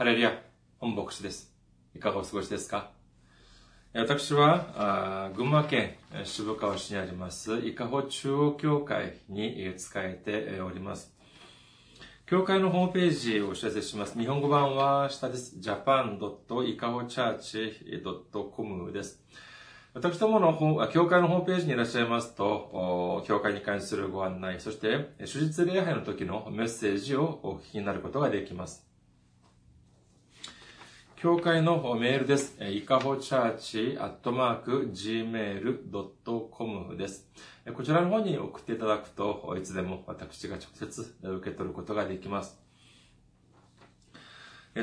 ハレルヤ、本牧師です。いかがお過ごしですか？私は、群馬県渋川市にあります、伊香保中央教会に使えております。教会のホームページをお知らせします。日本語版は下です。japan.ikahochurch.com です。私どもの教会のホームページにいらっしゃいますと、教会に関するご案内、そして、手術礼拝の時のメッセージをお聞きになることができます。教会のメールです。いかほチャーチアットマーク gmail.com です。こちらの方に送っていただくといつでも私が直接受け取ることができます。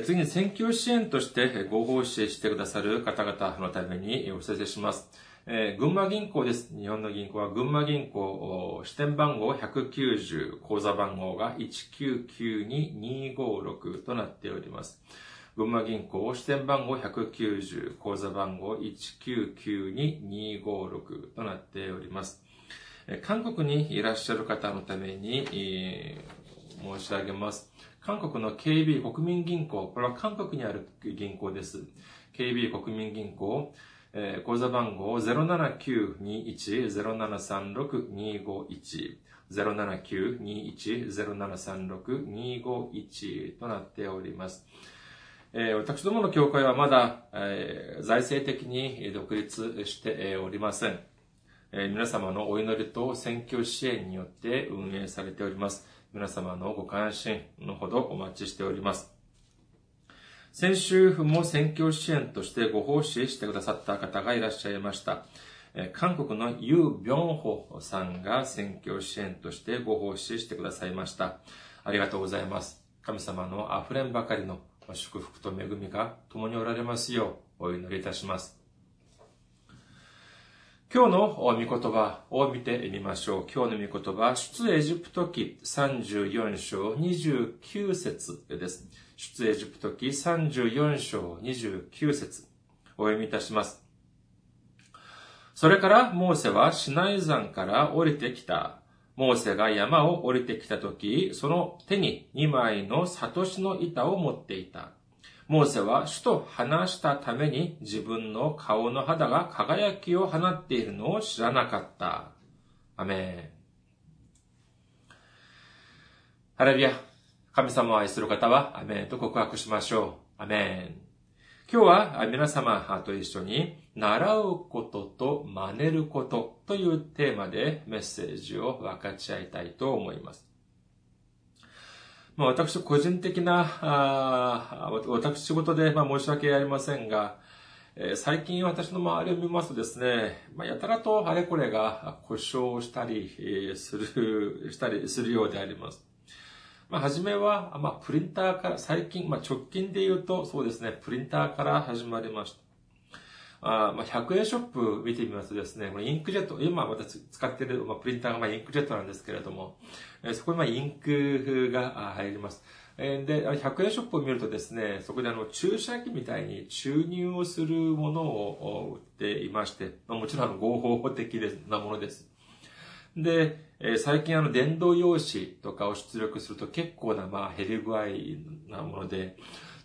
次に選挙支援としてご奉仕してくださる方々のためにお知らせします。えー、群馬銀行です。日本の銀行は群馬銀行、支店番号190、口座番号が1992256となっております。群馬銀行支店番号190、口座番号1992256となっております。韓国にいらっしゃる方のために、えー、申し上げます。韓国の KB 国民銀行、これは韓国にある銀行です。KB 国民銀行、えー、口座番号07921-0736-251 07921-0736-251となっております。え私どもの教会はまだ、え財政的に独立しておりません。え皆様のお祈りと選挙支援によって運営されております。皆様のご関心のほどお待ちしております。先週も選挙支援としてご奉仕してくださった方がいらっしゃいました。韓国のユー・ビョンホさんが選挙支援としてご奉仕してくださいました。ありがとうございます。神様の溢れんばかりの祝福と恵みが共におられますようお祈りいたします。今日の御言葉を見てみましょう。今日の御言葉、出エジプト記34章29節です。出エジプト記34章29節お読みいたします。それからモーセはシナイ山から降りてきた。モーセが山を降りてきたとき、その手に2枚のサトシの板を持っていた。モーセは主と話したために自分の顔の肌が輝きを放っているのを知らなかった。アメン。ハレルヤ。神様を愛する方は、アメンと告白しましょう。アメン。今日は皆様と一緒に、習うことと真似ることというテーマでメッセージを分かち合いたいと思います。まあ、私個人的な、あ私事で、まあ、申し訳ありませんが、えー、最近私の周りを見ますとですね、まあ、やたらとあれこれが故障したり、えー、する、したりするようであります。まあ、初めは、まあ、プリンターから、最近、まあ、直近で言うと、そうですね、プリンターから始まりました。あまあ、100円ショップ見てみますとですね、これインクジェット、今私使っている、まあ、プリンターがまあインクジェットなんですけれども、えそこにまあインクが入ります。えで、100円ショップを見るとですね、そこであの注射器みたいに注入をするものを売っていまして、まあ、もちろん合法的なものです。で、え最近あの電動用紙とかを出力すると結構なまあ減り具合なもので、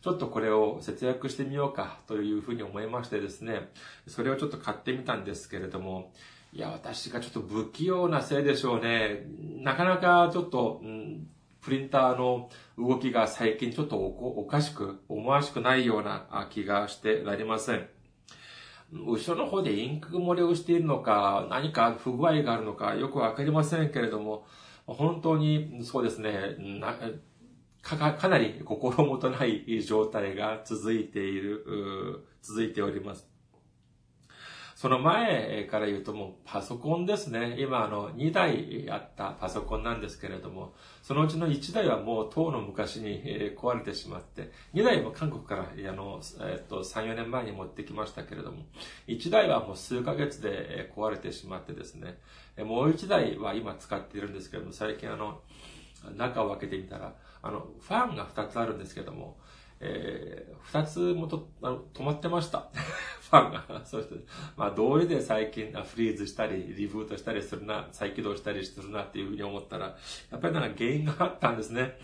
ちょっとこれを節約してみようかというふうに思いましてですね、それをちょっと買ってみたんですけれども、いや、私がちょっと不器用なせいでしょうね。なかなかちょっと、うん、プリンターの動きが最近ちょっとおかしく、思わしくないような気がしてなりません。後ろの方でインク漏れをしているのか、何か不具合があるのか、よくわかりませんけれども、本当にそうですね、かかなり心もとない状態が続いている、続いております。その前から言うともうパソコンですね。今あの2台あったパソコンなんですけれども、そのうちの1台はもう当の昔に壊れてしまって、2台も韓国からあの、えっと、3、4年前に持ってきましたけれども、1台はもう数ヶ月で壊れてしまってですね、もう1台は今使っているんですけれども、最近あの、中を開けてみたら、あの、ファンが2つあるんですけども、えー、二つもと、あの、止まってました。ファンが。そして、まあ、道理で最近フリーズしたり、リブートしたりするな、再起動したりするなっていうふうに思ったら、やっぱりなんか原因があったんですね。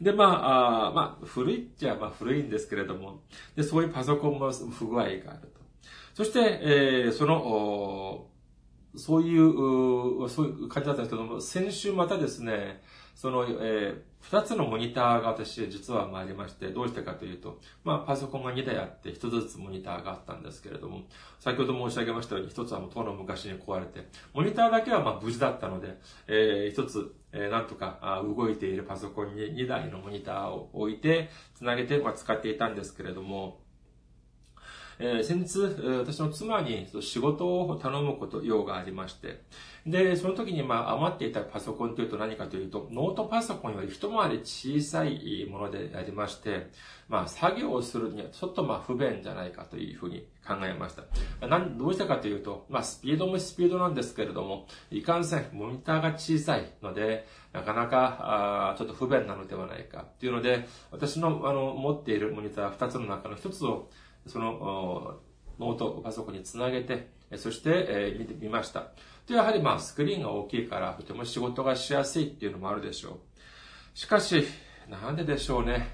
で、まあ、あまあ、古いっちゃ、まあ古いんですけれども、で、そういうパソコンも不具合があると。そして、えー、その、そういう、そういう感じだったんですけども、先週またですね、その、えー、二つのモニターが私実はありまして、どうしてかというと、まあパソコンが2台あって一つずつモニターがあったんですけれども、先ほど申し上げましたように一つはもうとの昔に壊れて、モニターだけはまあ無事だったので、えー、一つ、えー、なんとかあ動いているパソコンに2台のモニターを置いて、つなげて、まあ、使っていたんですけれども、えー、先日、私の妻に仕事を頼むこと、用がありまして、で、その時にまあ余っていたパソコンというと何かというと、ノートパソコンより一回り小さいものでありまして、まあ作業をするにはちょっとまあ不便じゃないかというふうに考えました。なんどうしたかというと、まあスピードもスピードなんですけれども、いかんせんモニターが小さいので、なかなかあちょっと不便なのではないかっていうので、私のあの持っているモニター2つの中の1つをそのノートパソコンにつなげて、そして、え見てみました。で、やはりまあスクリーンが大きいからとても仕事がしやすいっていうのもあるでしょう。しかし、なんででしょうね。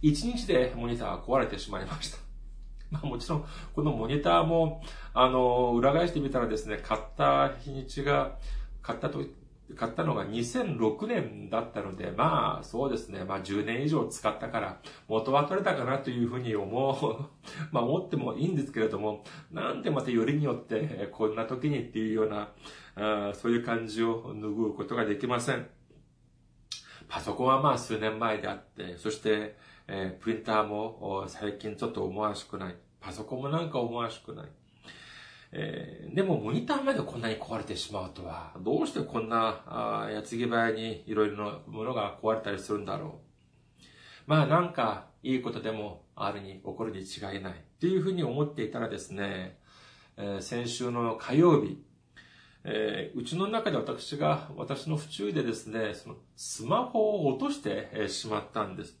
一日でモニターが壊れてしまいました。まあもちろん、このモニターも、あの、裏返してみたらですね、買った日にちが、買ったと、買ったのが2006年だったので、まあ、そうですね。まあ、10年以上使ったから、元は取れたかなというふうに思う、まあ、思ってもいいんですけれども、なんでまたよりによって、こんな時にっていうような、あそういう感じを拭うことができません。パソコンはまあ数年前であって、そして、えー、プリンターも最近ちょっと思わしくない。パソコンもなんか思わしくない。えー、でもモニターまでこんなに壊れてしまうとは、どうしてこんな、あ矢継ぎ早にいろいろなものが壊れたりするんだろう。まあなんかいいことでもあるに起こるに違いないっていうふうに思っていたらですね、えー、先週の火曜日、えー、うちの中で私が、私の不注意でですね、そのスマホを落としてしまったんです。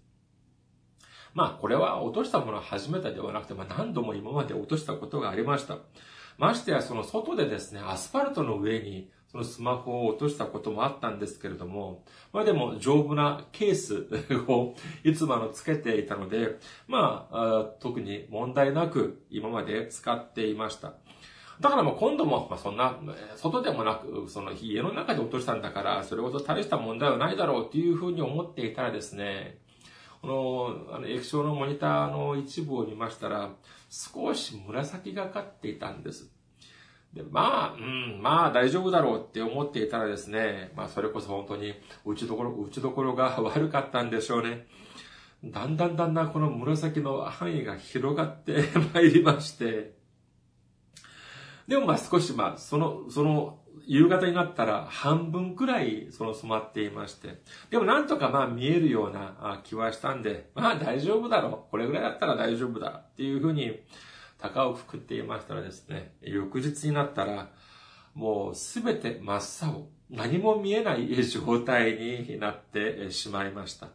まあこれは落としたものは初めてではなくて、まあ何度も今まで落としたことがありました。ましてやその外でですね、アスファルトの上にそのスマホを落としたこともあったんですけれども、まあでも丈夫なケース をいつものつけていたので、まあ特に問題なく今まで使っていました。だからもう今度も、まあ、そんな、外でもなく、その家の中で落としたんだから、それほど大した問題はないだろうっていうふうに思っていたらですね、この、あの、液晶のモニターの一部を見ましたら、少し紫がかっていたんです。で、まあ、うん、まあ大丈夫だろうって思っていたらですね、まあそれこそ本当に打ちどころ、打ちどころが悪かったんでしょうね。だんだんだんだんこの紫の範囲が広がって まいりまして、でもまあ少しまあ、その、その、夕方になったら半分くらいその染まっていまして。でもなんとかまあ見えるような気はしたんで、まあ大丈夫だろう。これぐらいだったら大丈夫だ。っていうふうに、高をくくっていましたらですね、翌日になったら、もうすべて真っ青。何も見えない状態になってしまいました。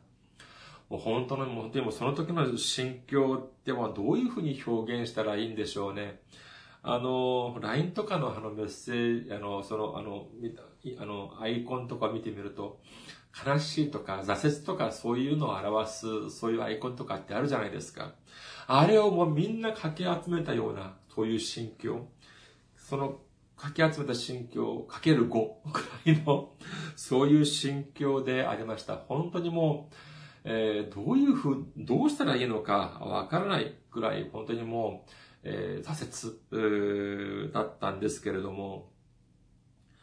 もう本当の、でもその時の心境ってはどういうふうに表現したらいいんでしょうね。あの、LINE とかのあのメッセージ、あの、その、あの、あの、アイコンとか見てみると、悲しいとか挫折とかそういうのを表す、そういうアイコンとかってあるじゃないですか。あれをもうみんなかき集めたような、そういう心境。その、かき集めた心境、かける5く らいの、そういう心境でありました。本当にもう、えー、どういうふう、どうしたらいいのかわからないくらい、本当にもう、えー、挫折、だったんですけれども、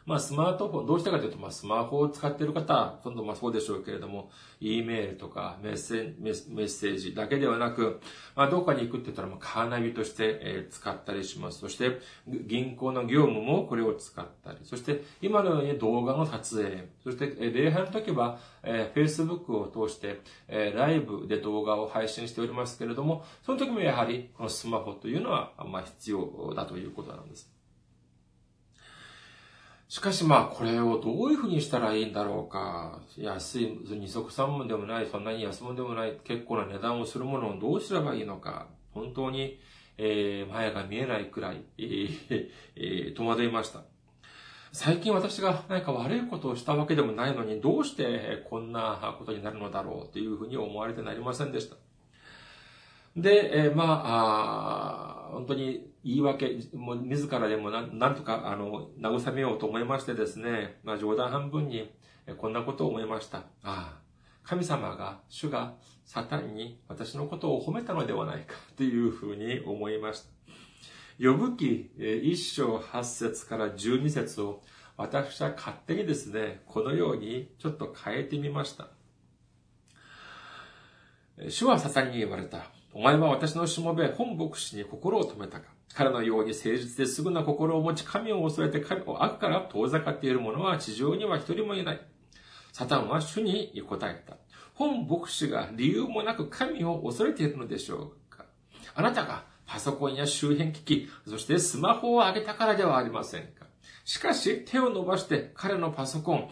まあ、スマートフォン、どうしたかというと、まあ、スマホを使っている方、ほとんどまあそうでしょうけれども、E メールとかメッセメッセージだけではなく、まあ、どっかに行くって言ったら、まあ、カーナビとして、使ったりします。そして、銀行の業務もこれを使ったり、そして、今のように動画の撮影、そして、礼拝の時は、えー、Facebook を通して、えー、ライブで動画を配信しておりますけれども、その時もやはり、このスマホというのは、まあ、必要だということなんです。しかしまあ、これをどういうふうにしたらいいんだろうか。安い、二足三門でもない、そんなに安物でもない、結構な値段をするものをどうすればいいのか。本当に、えー、前が見えないくらい、ええー、戸惑いました。最近私が何か悪いことをしたわけでもないのに、どうしてこんなことになるのだろうというふうに思われてなりませんでした。で、えー、まあ、あ本当に言い訳、もう自らでもななんとか、あの、慰めようと思いましてですね、まあ冗談半分に、こんなことを思いました。ああ、神様が、主が、サタンに私のことを褒めたのではないか、というふうに思いました。呼ぶ記一章八節から十二節を私は勝手にですね、このようにちょっと変えてみました。主はサタンに言われた。お前は私のしもべ、本牧師に心を止めたか。彼のように誠実ですぐな心を持ち、神を恐れて神を悪から遠ざかっている者は地上には一人もいない。サタンは主に答えた。本牧師が理由もなく神を恐れているのでしょうかあなたがパソコンや周辺機器、そしてスマホを上げたからではありませんかしかし、手を伸ばして彼のパソコン、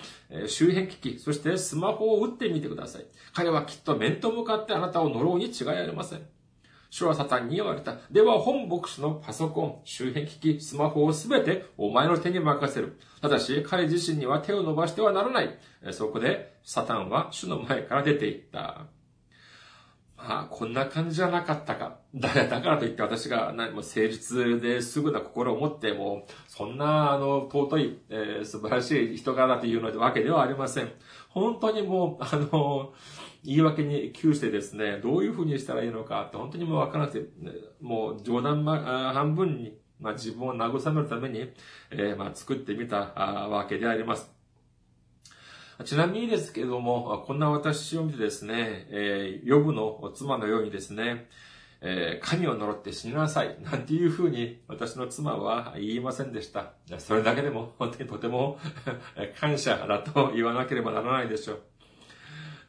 周辺機器、そしてスマホを打ってみてください。彼はきっと面と向かってあなたを呪うに違いありません。主はサタンに言われた。では本牧師のパソコン、周辺機器、スマホをすべてお前の手に任せる。ただし彼自身には手を伸ばしてはならない。そこでサタンは主の前から出て行った。まあ、こんな感じじゃなかったか。だだからといって私が何も誠実ですぐな心を持っても、そんな、あの、尊い、えー、素晴らしい人柄というのわけではありません。本当にもう、あの、言い訳に窮してですね、どういうふうにしたらいいのかって本当にもうわからなくて、もう冗談半分に、まあ、自分を慰めるために、えー、まあ、作ってみたわけであります。ちなみにですけども、こんな私を見てですね、えー、ヨブの妻のようにですね、えー、神を呪って死になさい、なんていうふうに私の妻は言いませんでした。それだけでも本当にとても 感謝だと言わなければならないでしょう。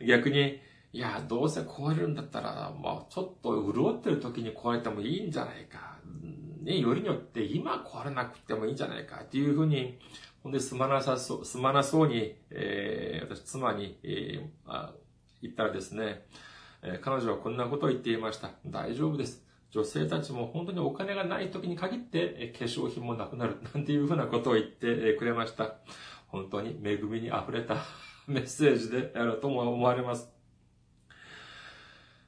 逆に、いや、どうせ壊れるんだったら、まあちょっと潤ってる時に壊れてもいいんじゃないか。ね、よりによって今壊れなくてもいいんじゃないかっていうふうにほんで、すまなさそう、すまなそうに、えー、私、妻に、えー、あ言ったらですね、えー、彼女はこんなことを言っていました。大丈夫です。女性たちも本当にお金がない時に限って、え化粧品もなくなる。なんていうふうなことを言ってくれました。本当に恵みに溢れたメッセージであるとも思われます。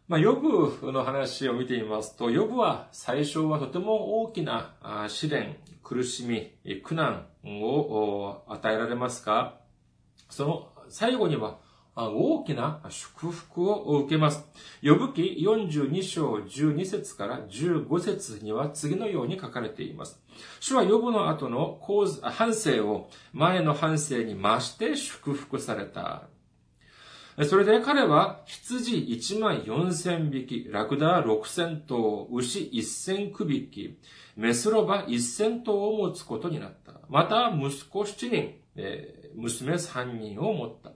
まあ、ヨブの話を見てみますと、ヨブは最初はとても大きな試練、苦しみ、苦難を与えられますが、その最後には大きな祝福を受けます。呼ぶ記42章12節から15節には次のように書かれています。主は呼ぶの後の反省を前の反省に増して祝福された。それで彼は羊1万4000匹、ラクダ6000頭、牛1000区匹、メスロバ1000頭を持つことになった。また、息子7人、娘3人を持った。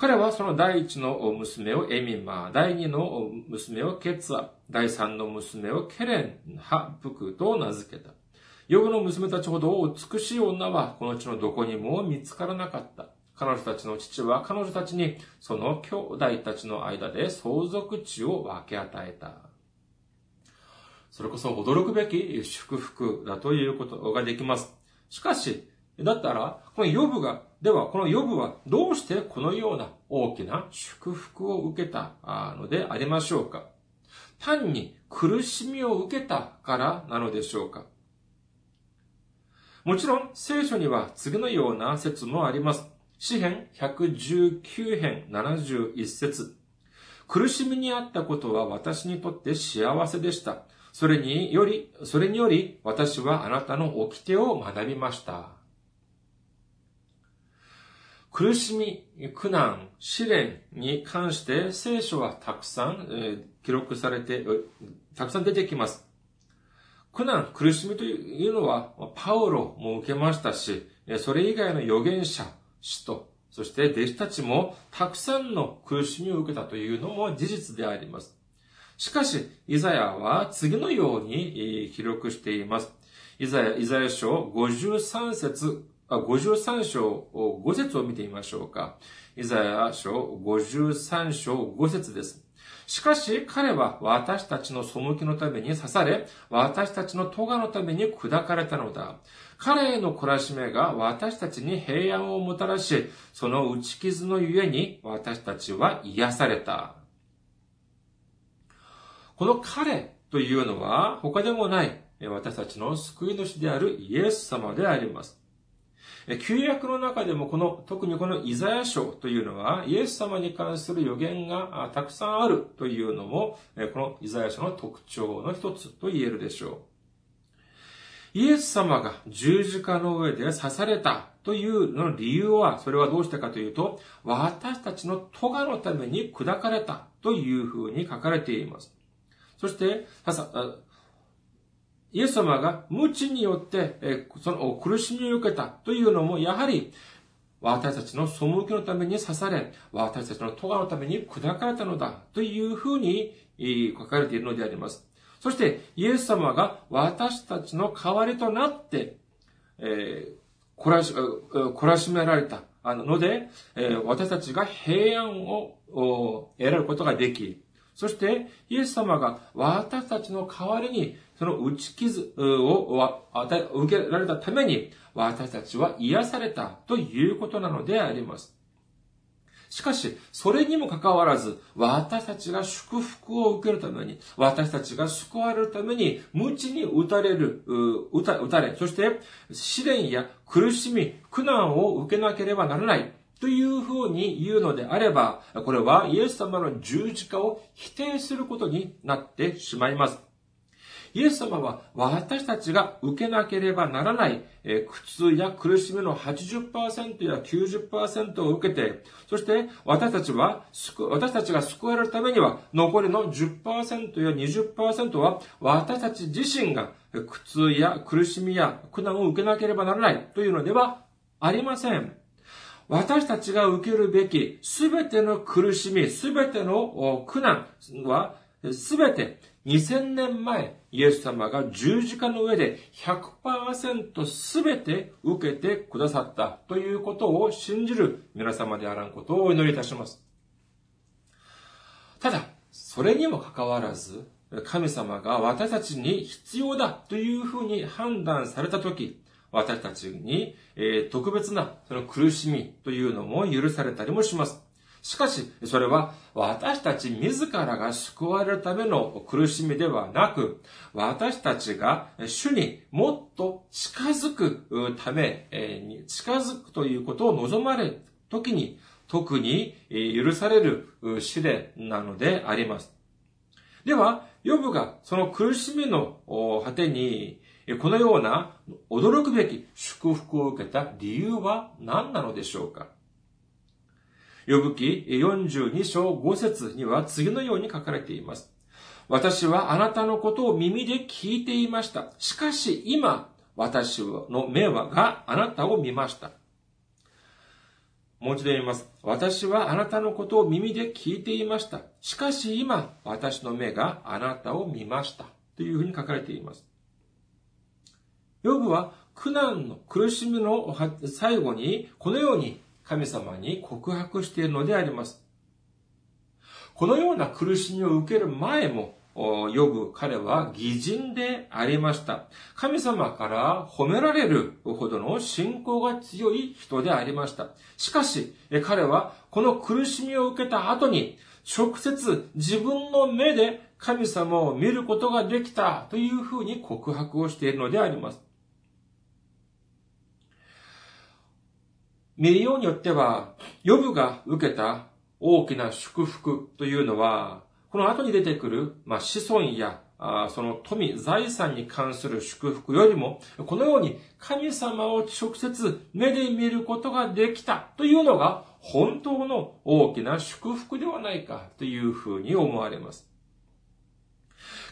彼はその第一の娘をエミマー、第二の娘をケツア、第三の娘をケレン、ハプクと名付けた。ヨブの娘たちほど美しい女はこの地のどこにも見つからなかった。彼女たちの父は彼女たちにその兄弟たちの間で相続地を分け与えた。それこそ驚くべき祝福だということができます。しかし、だったら、このヨブが、ではこのヨブはどうしてこのような大きな祝福を受けたのでありましょうか？単に苦しみを受けたからなのでしょうか？もちろん聖書には次のような説もあります。詩編119編71節苦しみにあったことは私にとって幸せでした。それにより、それにより私はあなたの掟を学びました。苦しみ、苦難、試練に関して聖書はたくさん、記録されて、たくさん出てきます。苦難、苦しみというのは、パウロも受けましたし、それ以外の預言者、使徒、そして弟子たちもたくさんの苦しみを受けたというのも事実であります。しかし、イザヤは次のように記録しています。イザヤ、イザヤ書53節、53章5節を見てみましょうか。イザヤ書53章5節です。しかし彼は私たちの背きのために刺され、私たちの咎のために砕かれたのだ。彼への懲らしめが私たちに平安をもたらし、その打ち傷のゆえに私たちは癒された。この彼というのは他でもない私たちの救い主であるイエス様であります。旧約の中でもこの、特にこのイザヤ書というのは、イエス様に関する予言がたくさんあるというのも、このイザヤ書の特徴の一つと言えるでしょう。イエス様が十字架の上で刺されたというの理由は、それはどうしてかというと、私たちの咎のために砕かれたというふうに書かれています。そして、イエス様が無知によって、その苦しみを受けたというのも、やはり、私たちの背きのために刺され、私たちの咎のために砕かれたのだというふうに書かれているのであります。そして、イエス様が私たちの代わりとなって、えー、懲らし、懲らしめられたので、私たちが平安を得られることができ、そして、イエス様が私たちの代わりに、その打ち傷を受けられたために、私たちは癒されたということなのであります。しかし、それにもかかわらず、私たちが祝福を受けるために、私たちが救われるために、無知に打たれる、打た打たれ、そして、試練や苦しみ、苦難を受けなければならない。というふうに言うのであれば、これはイエス様の十字架を否定することになってしまいます。イエス様は私たちが受けなければならない苦痛や苦しみの80%や90%を受けて、そして私たちは、私たちが救われるためには残りの10%や20%は私たち自身が苦痛や苦しみや苦難を受けなければならないというのではありません。私たちが受けるべきすべての苦しみ、すべての苦難は、すべて2000年前、イエス様が十字架の上で100%すべて受けてくださったということを信じる皆様であらんことをお祈りいたします。ただ、それにもかかわらず、神様が私たちに必要だというふうに判断されたとき、私たちに、え、特別なその苦しみというのも許されたりもします。しかし、それは私たち自らが救われるための苦しみではなく、私たちが主にもっと近づくために、近づくということを望まれる時に、特に許される試練なのであります。では、ヨブがその苦しみの果てにこのような驚くべき祝福を受けた理由は何なのでしょうか？呼ぶ記42章5節には次のように書かれています。私はあなたのことを耳で聞いていました。しかし今、私の目はがあなたを見ました。もう一度言います。私はあなたのことを耳で聞いていました。しかし今、私の目があなたを見ました。というふうに書かれています。ヨブは苦難の苦しみの最後にこのように神様に告白しているのであります。このような苦しみを受ける前も、呼ぶ彼は偽人でありました。神様から褒められるほどの信仰が強い人でありました。しかし、彼はこの苦しみを受けた後に、直接自分の目で神様を見ることができたというふうに告白をしているのであります。見るようによっては、ヨブが受けた大きな祝福というのは、この後に出てくる、まあ、子孫や、あその富、財産に関する祝福よりも、このように神様を直接目で見ることができたというのが本当の大きな祝福ではないかというふうに思われます。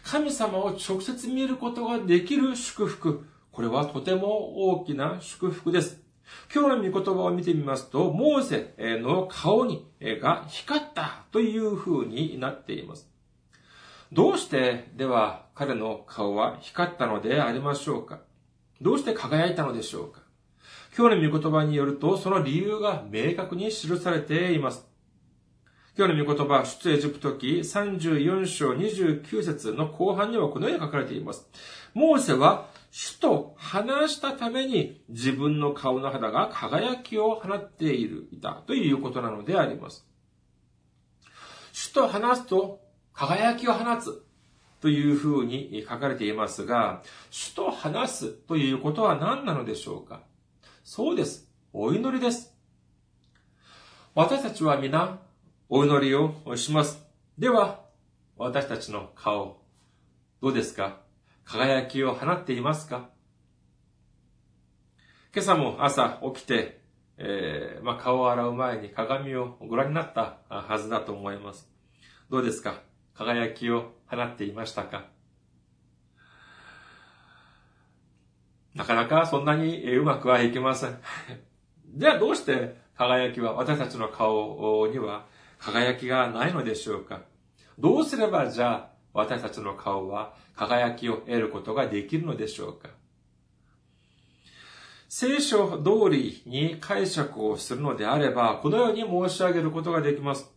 神様を直接見ることができる祝福。これはとても大きな祝福です。今日の御言葉を見てみますと、モーセの顔にが光ったという風になっています。どうしてでは彼の顔は光ったのでありましょうか？どうして輝いたのでしょうか？今日の御言葉によると、その理由が明確に記されています。今日の御言葉、出エジプト記34章29節の後半にはこのように書かれています。モーセは主と話したために自分の顔の肌が輝きを放っている、いたということなのであります。主と話すと輝きを放つというふうに書かれていますが、主と話すということは何なのでしょうか？そうです。お祈りです。私たちは皆、お祈りをします。では、私たちの顔、どうですか？輝きを放っていますか？今朝も朝起きて、えー、まあ、顔を洗う前に鏡をご覧になったはずだと思います。どうですか？輝きを放っていましたか？なかなかそんなにうまくはいきません。じゃあどうして輝きは、私たちの顔には輝きがないのでしょうか？どうすればじゃあ私たちの顔は輝きを得ることができるのでしょうか？聖書通りに解釈をするのであれば、このように申し上げることができます。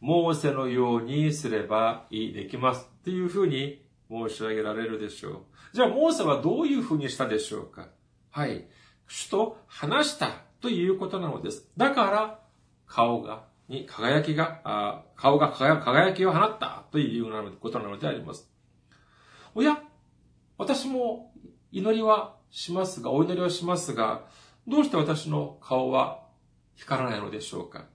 モーセのようにすればいい、できます。っていうふうに申し上げられるでしょう。じゃあ、モーセはどういうふうにしたでしょうか？はい。主と話したということなのです。だから、顔がに輝きが、あ顔が輝きを放ったというようなことなのであります。おや、私も祈りはしますが、お祈りはしますが、どうして私の顔は光らないのでしょうか？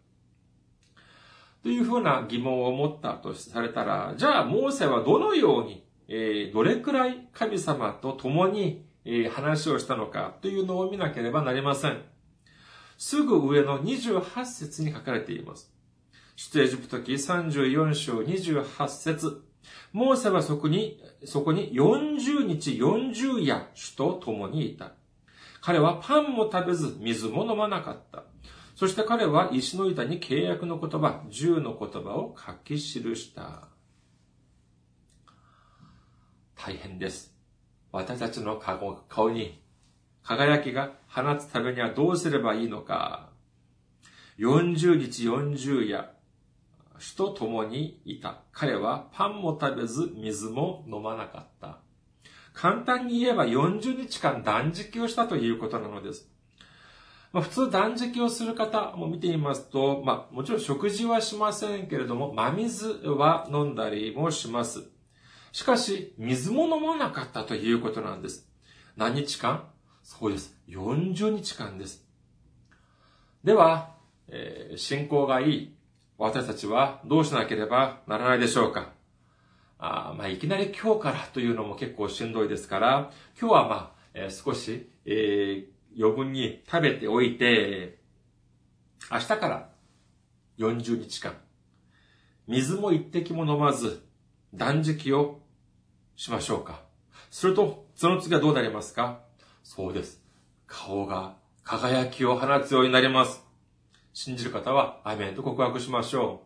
というふうな疑問を持ったとされたら、じゃあ、モーセはどのように、えー、どれくらい神様と共に、えー、話をしたのかというのを見なければなりません。すぐ上の28節に書かれています。出エジプト記34章28節モーセはそこに、そこに40日40夜主と共にいた。彼はパンも食べず水も飲まなかった。そして彼は石の板に契約の言葉、十の言葉を書き記した。大変です。私たちの顔に輝きが放つためにはどうすればいいのか。40日40夜、主と共にいた。彼はパンも食べず水も飲まなかった。簡単に言えば40日間断食をしたということなのです。まあ、普通断食をする方も見てみますと、まあ、もちろん食事はしませんけれども、真水は飲んだりもします。しかし、水も飲まなかったということなんです。何日間？そうです。40日間です。では、えー、信仰がいい私たちはどうしなければならないでしょうかあまあ、いきなり今日からというのも結構しんどいですから、今日はまあ、えー、少し、えー、余分に食べておいて、明日から40日間、水も一滴も飲まず、断食をしましょうか。すると、その次はどうなりますか？そうです。顔が輝きを放つようになります。信じる方は、アメンと告白しましょ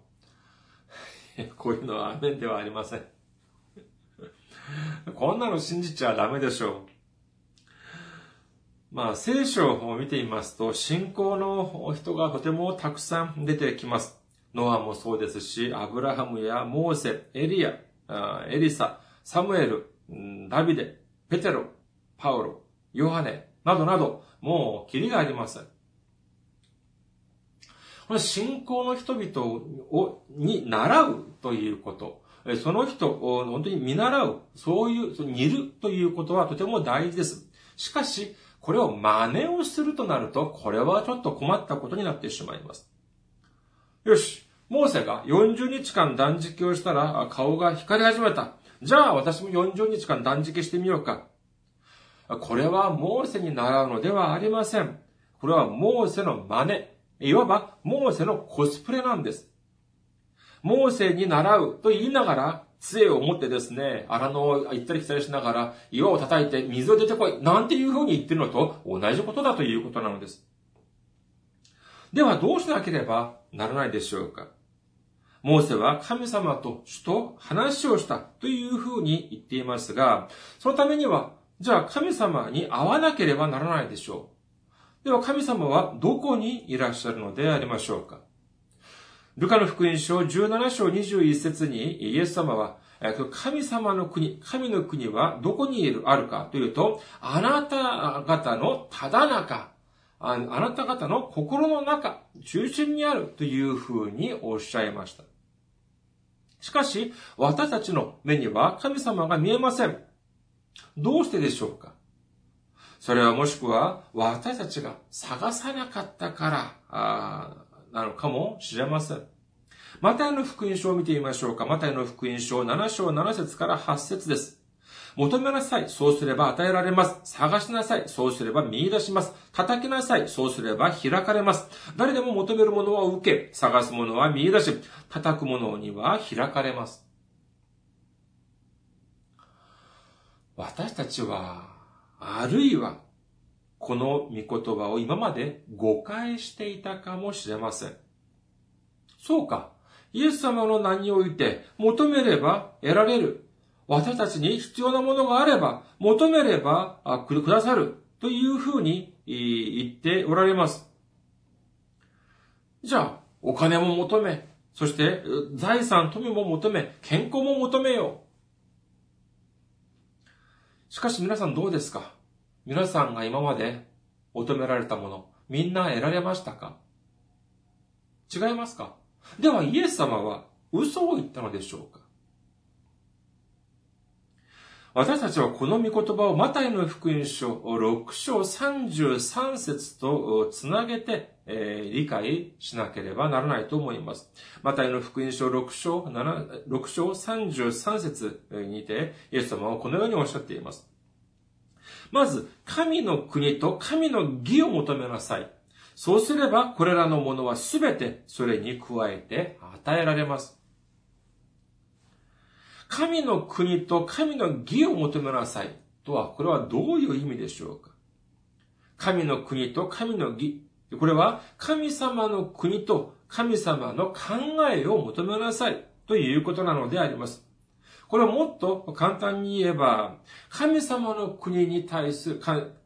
う。こういうのはアメンではありません。こんなの信じちゃダメでしょう。まあ、聖書を見てみますと、信仰の人がとてもたくさん出てきます。ノアもそうですし、アブラハムやモーセ、エリア、エリサ、サムエル、ダビデ、ペテロ、パウロ、ヨハネ、などなど、もう、キリがありません。この信仰の人々を、に習うということ、その人を本当に見習う、そういう、似るということはとても大事です。しかし、これを真似をするとなると、これはちょっと困ったことになってしまいます。よし、モーセが40日間断食をしたら顔が光り始めた。じゃあ私も40日間断食してみようか。これはモーセに習うのではありません。これはモーセの真似。いわば、モーセのコスプレなんです。モーセに習うと言いながら、杖を持ってですね、荒野を行ったり来たりしながら、岩を叩いて水を出てこい、なんていう風に言ってるのと同じことだということなのです。ではどうしなければならないでしょうかモーセは神様と主と話をしたという風に言っていますが、そのためにはじゃあ神様に会わなければならないでしょう。では神様はどこにいらっしゃるのでありましょうかルカの福音書17章21節にイエス様は、神様の国、神の国はどこにいるあるかというと、あなた方のただ中、あなた方の心の中、中心にあるというふうにおっしゃいました。しかし、私たちの目には神様が見えません。どうしてでしょうか？それはもしくは私たちが探さなかったからあなのかもしれません。マタイの福音書を見てみましょうか。マタイの福音書7章7節から8節です。求めなさい。そうすれば与えられます。探しなさい。そうすれば見出します。叩きなさい。そうすれば開かれます。誰でも求めるものは受け、探すものは見出し、叩くものには開かれます。私たちは、あるいは、この御言葉を今まで誤解していたかもしれません。そうか。イエス様の名において求めれば得られる。私たちに必要なものがあれば、求めればくださるというふうに言っておられます。じゃあ、お金も求め、そして財産、富も求め、健康も求めよう。しかし皆さんどうですか？皆さんが今まで求められたもの、みんな得られましたか？違いますか？ではイエス様は嘘を言ったのでしょうか？私たちはこの御言葉をマタイの福音書6章33節とつなげて、えー、理解しなければならないと思います。マタイの福音書6章 ,7 6章33節にて、イエス様はこのようにおっしゃっています。まず、神の国と神の義を求めなさい。そうすれば、これらのものはすべてそれに加えて与えられます。神の国と神の義を求めなさいとは、これはどういう意味でしょうか神の国と神の義。これは神様の国と神様の考えを求めなさいということなのであります。これをもっと簡単に言えば、神様の国に対する、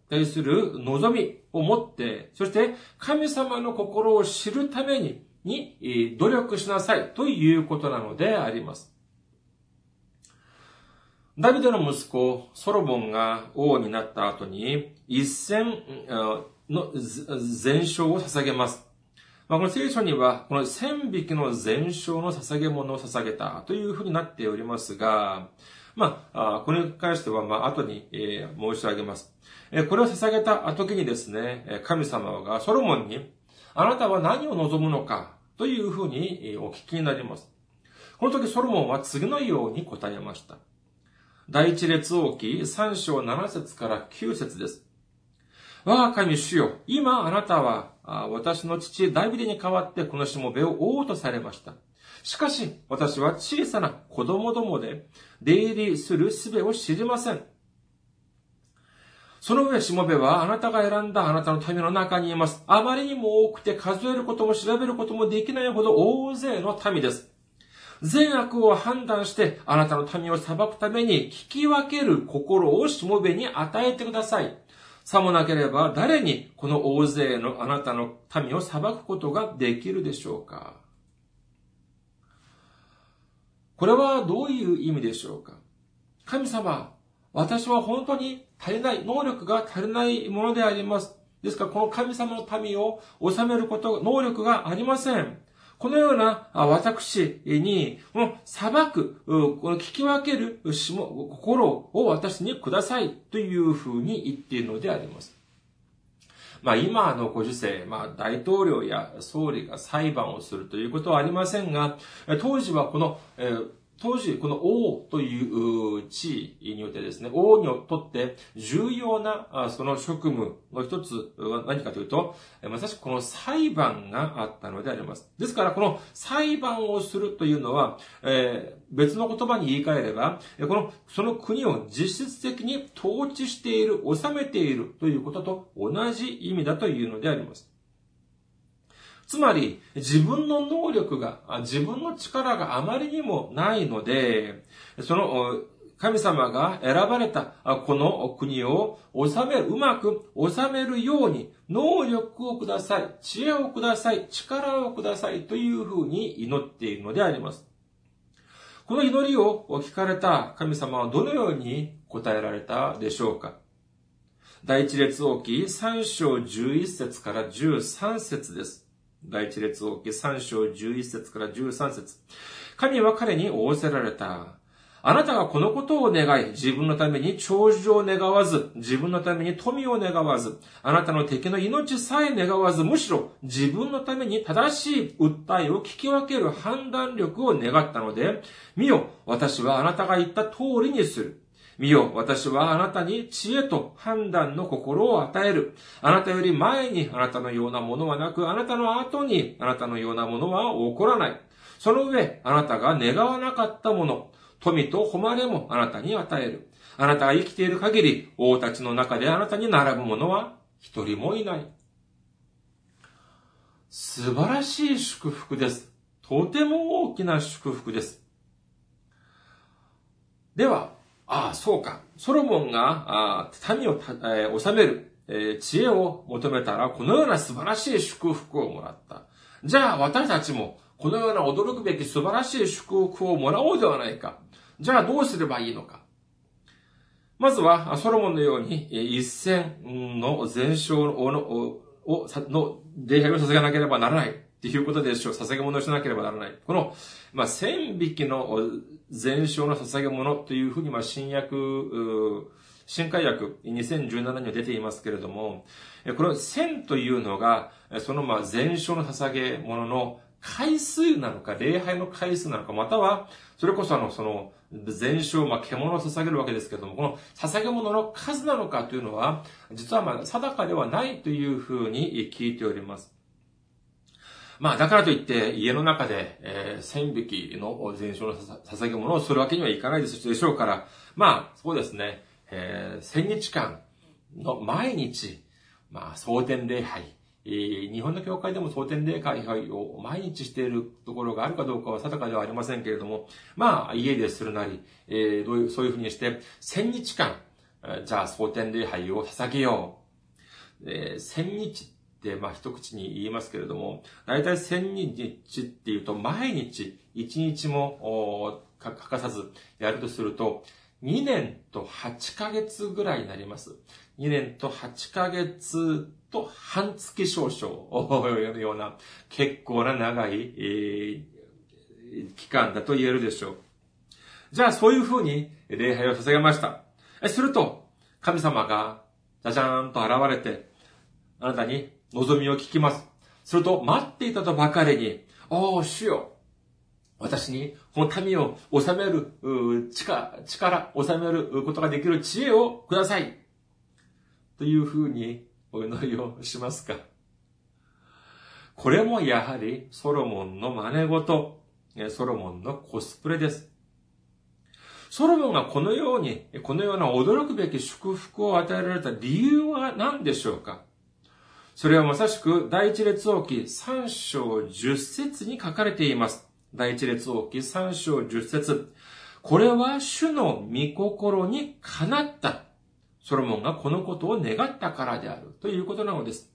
対する望みを持って、そして神様の心を知るために、に努力しなさいということなのであります。ダビデの息子、ソロモンが王になった後に、一戦の全焼を捧げます。まあ、この聖書には、この千匹の全焼の捧げ物を捧げたというふうになっておりますが、まあ、これに関しては、まあ、後に、申し上げます。えこれを捧げた時にですね、神様がソロモンに、あなたは何を望むのかというふうにお聞きになります。この時ソロモンは次のように答えました。第一列王記3章7節から9節です。我が神主よ、今あなたは私の父ダビデに代わってこのしもべを王とされました。しかし、私は小さな子供どもで出入りする術を知りません。その上、しもべはあなたが選んだあなたの民の中にいます。あまりにも多くて数えることも調べることもできないほど大勢の民です。善悪を判断してあなたの民を裁くために聞き分ける心をしもべに与えてください。さもなければ誰にこの大勢のあなたの民を裁くことができるでしょうか？これはどういう意味でしょうか？神様、私は本当に足りない、能力が足りないものであります。ですから、この神様の民を治めること、能力がありません。このような私に、この裁く、この聞き分ける心を私にくださいというふうに言っているのであります。まあ今のご時世、まあ大統領や総理が裁判をするということはありませんが、当時はこの、えー当時、この王という地位によってですね、王にとって重要なその職務の一つは何かというと、まさしくこの裁判があったのであります。ですから、この裁判をするというのは、えー、別の言葉に言い換えれば、この、その国を実質的に統治している、治めているということと同じ意味だというのであります。つまり、自分の能力が、自分の力があまりにもないので、その、神様が選ばれたこの国を治める、うまく治めるように能力をください、知恵をください、力をくださいというふうに祈っているのであります。この祈りを聞かれた神様はどのように答えられたでしょうか第一列王記3章11節から13節です。第一列王記3章11節から13節神は彼に仰せられた。あなたがこのことを願い、自分のために長寿を願わず、自分のために富を願わず、あなたの敵の命さえ願わず、むしろ自分のために正しい訴えを聞き分ける判断力を願ったので、見よ、私はあなたが言った通りにする。見よ、私はあなたに知恵と判断の心を与える。あなたより前にあなたのようなものはなく、あなたの後にあなたのようなものは起こらない。その上、あなたが願わなかったもの、富と誉れもあなたに与える。あなたが生きている限り、王たちの中であなたに並ぶ者は一人もいない。素晴らしい祝福です。とても大きな祝福です。では、ああ、そうか。ソロモンが、ああ民を、えー、治める、えー、知恵を求めたら、このような素晴らしい祝福をもらった。じゃあ、私たちも、このような驚くべき素晴らしい祝福をもらおうではないか。じゃあどうすればいいのか。まずは、ソロモンのように、一戦の全勝の、の、の、礼拝を捧げなければならない。っていうことでしょう。捧げ物をしなければならない。この、まあ、千匹の全勝の捧げ物というふうに、まあ、新約、新海訳2017には出ていますけれども、この千というのが、そのまあ全勝の捧げ物の回数なのか、礼拝の回数なのか、または、それこそあの、その、全焼、まあ、獣を捧げるわけですけれども、この捧げ物の数なのかというのは、実はまあ、定かではないというふうに聞いております。まあ、だからといって、家の中で、えー、千匹の全焼の捧げ物をするわけにはいかないでしょうから、まあ、そうですね、えー、千日間の毎日、まあ、蒼天礼拝、え日本の教会でも蒼天礼会を毎日しているところがあるかどうかは定かではありませんけれども、まあ、家でするなり、えー、どういう、そういうふうにして、千日間、じゃあ蒼天礼拝を捧げよう。えー、千日っ、まあ、一口に言いますけれども、だいたい千日っていうと、毎日、一日も欠かさずやるとすると、2年と8ヶ月ぐらいになります。2年と8ヶ月と半月少々をやるような結構な長い、えー、期間だと言えるでしょう。じゃあそういうふうに礼拝を捧げました。すると、神様が、じゃじゃーんと現れて、あなたに望みを聞きます。すると、待っていたとばかりに、おー、主よ。私に、この民を治める力、力、治めることができる知恵をください。というふうにお祈りをしますかこれもやはりソロモンの真似事、ソロモンのコスプレです。ソロモンがこのように、このような驚くべき祝福を与えられた理由は何でしょうかそれはまさしく第一列王記3章10節に書かれています。第一列王記3章10節これは主の御心にかなった。ソロモンがこのことを願ったからであるということなのです。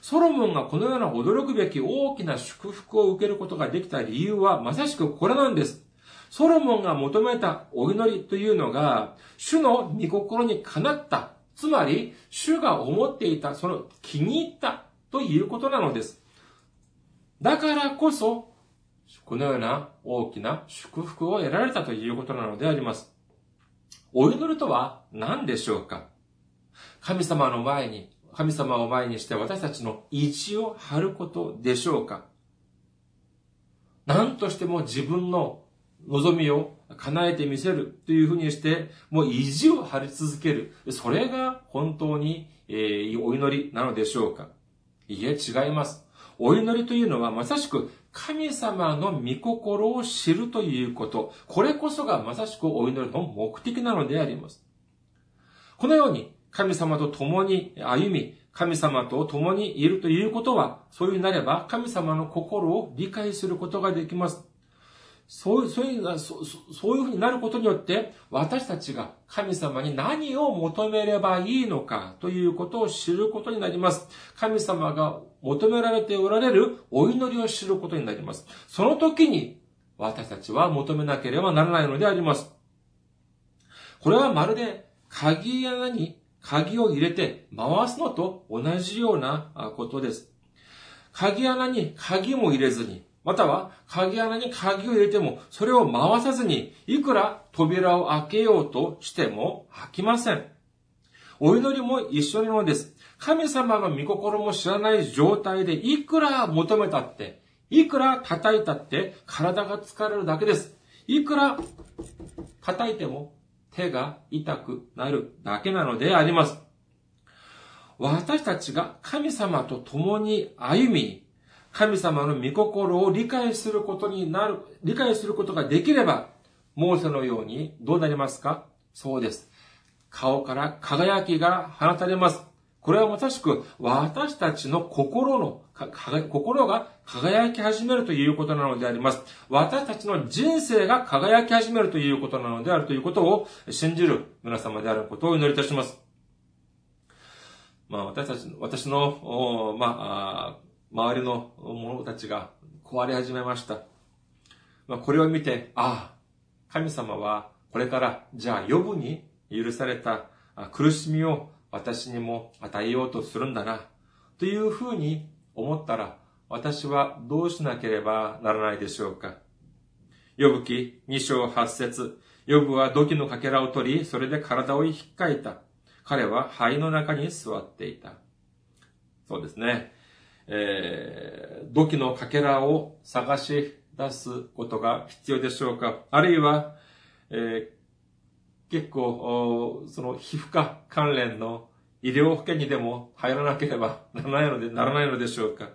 ソロモンがこのような驚くべき大きな祝福を受けることができた理由はまさしくこれなんです。ソロモンが求めたお祈りというのが、主の御心にかなった。つまり、主が思っていた、その気に入ったということなのです。だからこそ、このような大きな祝福を得られたということなのであります。お祈りとは何でしょうか？神様の前に、神様を前にして私たちの意地を張ることでしょうか？何としても自分の望みを叶えてみせるというふうにして、もう意地を張り続ける。それが本当に、えー、お祈りなのでしょうかいえ、違います。お祈りというのはまさしく神様の御心を知るということ、これこそがまさしくお祈りの目的なのであります。このように神様と共に歩み、神様と共にいるということは、そういうなれば神様の心を理解することができます。そういう、そういう、そそういうふうになることによって、私たちが神様に何を求めればいいのかということを知ることになります。神様が求められておられるお祈りを知ることになります。その時に私たちは求めなければならないのであります。これはまるで鍵穴に鍵を入れて回すのと同じようなことです。鍵穴に鍵も入れずに、または、鍵穴に鍵を入れても、それを回さずに、いくら扉を開けようとしても開きません。お祈りも一緒なのです。神様の御心も知らない状態で、いくら求めたって、いくら叩いたって、体が疲れるだけです。いくら叩いても、手が痛くなるだけなのであります。私たちが神様と共に歩み、神様の御心を理解することになる、理解することができれば、モーセのようにどうなりますか？そうです。顔から輝きが放たれます。これはまさしく私たちの心の、心が輝き始めるということなのであります。私たちの人生が輝き始めるということなのであるということを信じる皆様であることをお祈りいたします。まあ私たち、私の、まあ、周りの者たちが壊れ始めました。まあ、これを見て、ああ、神様はこれからじゃあ予部に許された苦しみを私にも与えようとするんだな、というふうに思ったら、私はどうしなければならないでしょうか。呼ぶ記2章8節呼ぶは土器のかけらを取り、それで体を引っかいた。彼は肺の中に座っていた。そうですね。えー、土器のかけらを探し出すことが必要でしょうか？あるいは、えー、結構、その皮膚科関連の医療保険にでも入らなければ ならないので、ならないのでしょうか？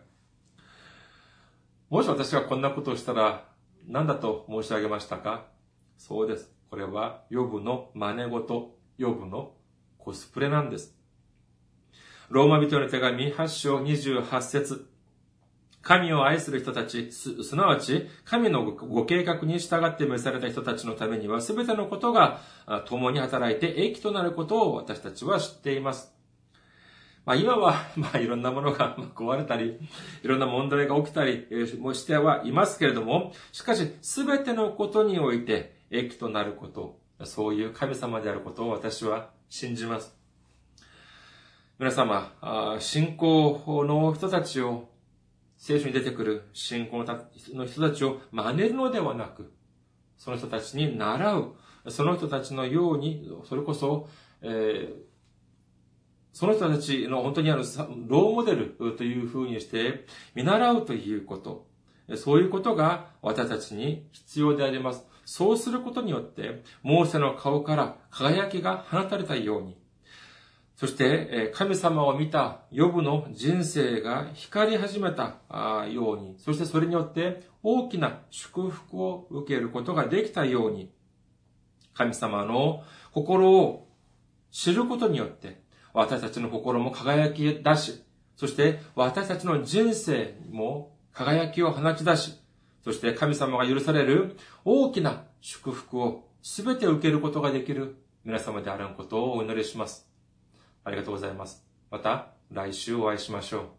もし私がこんなことをしたら何だと申し上げましたか？そうです。これは、予部の真似事、予部のコスプレなんです。ローマ人の手紙8章28節神を愛する人たち、す、すなわち、神のご計画に従って召された人たちのためには、すべてのことが共に働いて益となることを私たちは知っています。まあ今は、まあいろんなものが壊れたり、いろんな問題が起きたりもしてはいますけれども、しかし、すべてのことにおいて益となること、そういう神様であることを私は信じます。皆様、信仰の人たちを、聖書に出てくる信仰の人たちを真似るのではなく、その人たちに習う、その人たちのように、それこそ、えー、その人たちの本当にあるローモデルというふうにして見習うということ、そういうことが私たちに必要であります。そうすることによって、モーセの顔から輝きが放たれたように、そして、神様を見たヨブの人生が光り始めたように、そしてそれによって大きな祝福を受けることができたように、神様の心を知ることによって、私たちの心も輝き出し、そして私たちの人生も輝きを放ち出し、そして神様が許される大きな祝福を全て受けることができる皆様であることをお祈りします。ありがとうございます。また来週お会いしましょう。